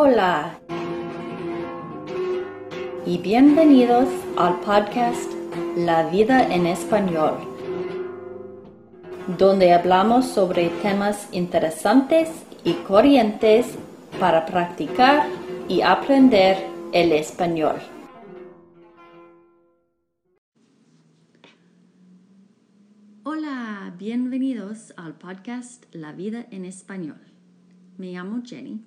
Hola y bienvenidos al podcast La vida en español, donde hablamos sobre temas interesantes y corrientes para practicar y aprender el español. Hola, bienvenidos al podcast La vida en español. Me llamo Jenny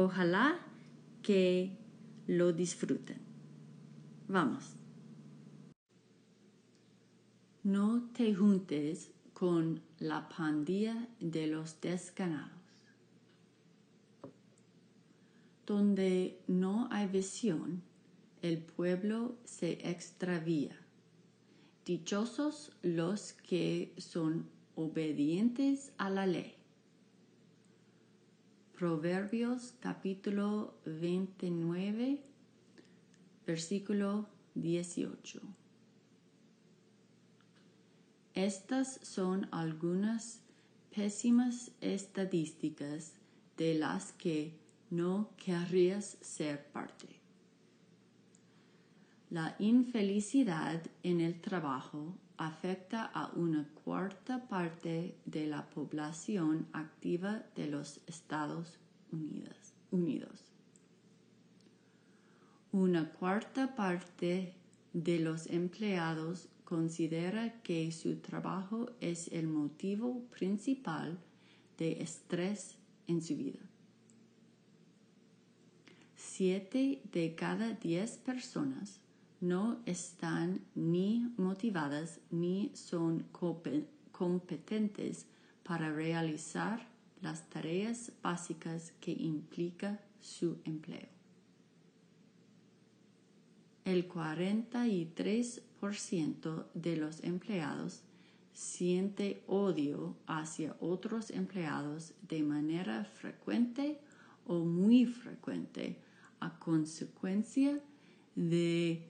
Ojalá que lo disfruten. Vamos. No te juntes con la pandilla de los desganados. Donde no hay visión, el pueblo se extravía. Dichosos los que son obedientes a la ley. Proverbios capítulo 29, versículo 18. Estas son algunas pésimas estadísticas de las que no querrías ser parte. La infelicidad en el trabajo afecta a una cuarta parte de la población activa de los Estados Unidos. Una cuarta parte de los empleados considera que su trabajo es el motivo principal de estrés en su vida. Siete de cada diez personas no están ni motivadas ni son competentes para realizar las tareas básicas que implica su empleo. El 43% de los empleados siente odio hacia otros empleados de manera frecuente o muy frecuente a consecuencia de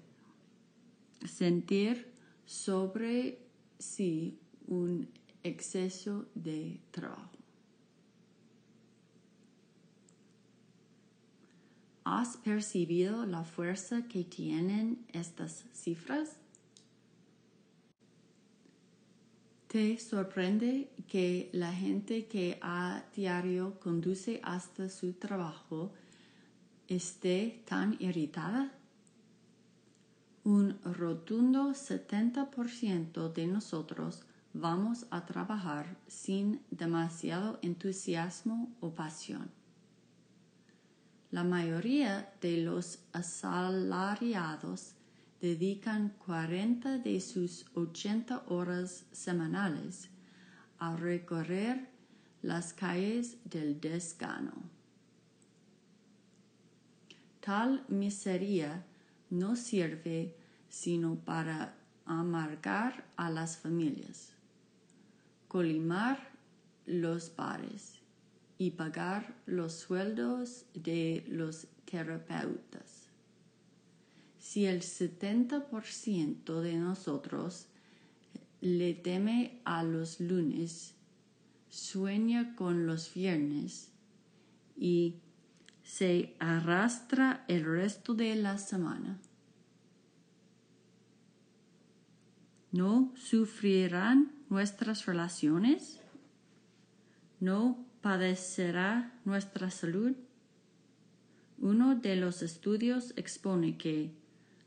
sentir sobre sí un exceso de trabajo. ¿Has percibido la fuerza que tienen estas cifras? ¿Te sorprende que la gente que a diario conduce hasta su trabajo esté tan irritada? Un rotundo 70% de nosotros vamos a trabajar sin demasiado entusiasmo o pasión. La mayoría de los asalariados dedican 40 de sus 80 horas semanales a recorrer las calles del desgano. Tal miseria no sirve sino para amargar a las familias, colimar los bares y pagar los sueldos de los terapeutas. Si el 70% de nosotros le teme a los lunes, sueña con los viernes y se arrastra el resto de la semana. ¿No sufrirán nuestras relaciones? ¿No padecerá nuestra salud? Uno de los estudios expone que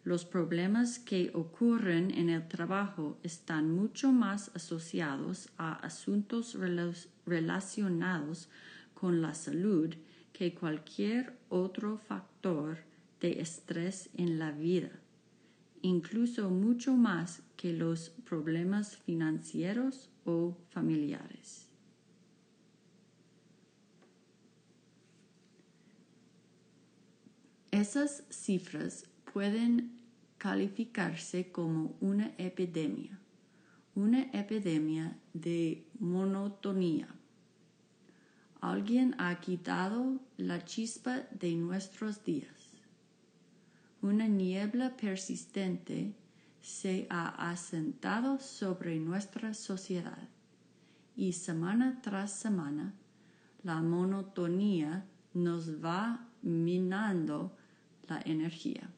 los problemas que ocurren en el trabajo están mucho más asociados a asuntos relacionados con la salud que cualquier otro factor de estrés en la vida, incluso mucho más que los problemas financieros o familiares. Esas cifras pueden calificarse como una epidemia, una epidemia de monotonía. Alguien ha quitado la chispa de nuestros días. Una niebla persistente se ha asentado sobre nuestra sociedad y semana tras semana la monotonía nos va minando la energía.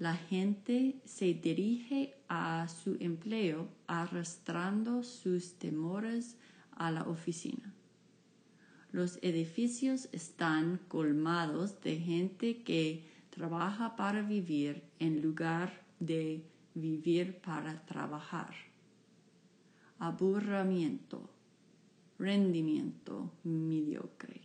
La gente se dirige a su empleo arrastrando sus temores a la oficina. Los edificios están colmados de gente que trabaja para vivir en lugar de vivir para trabajar. Aburrimiento, rendimiento mediocre.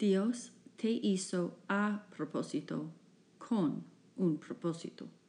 Dios te hizo a propósito, con un propósito.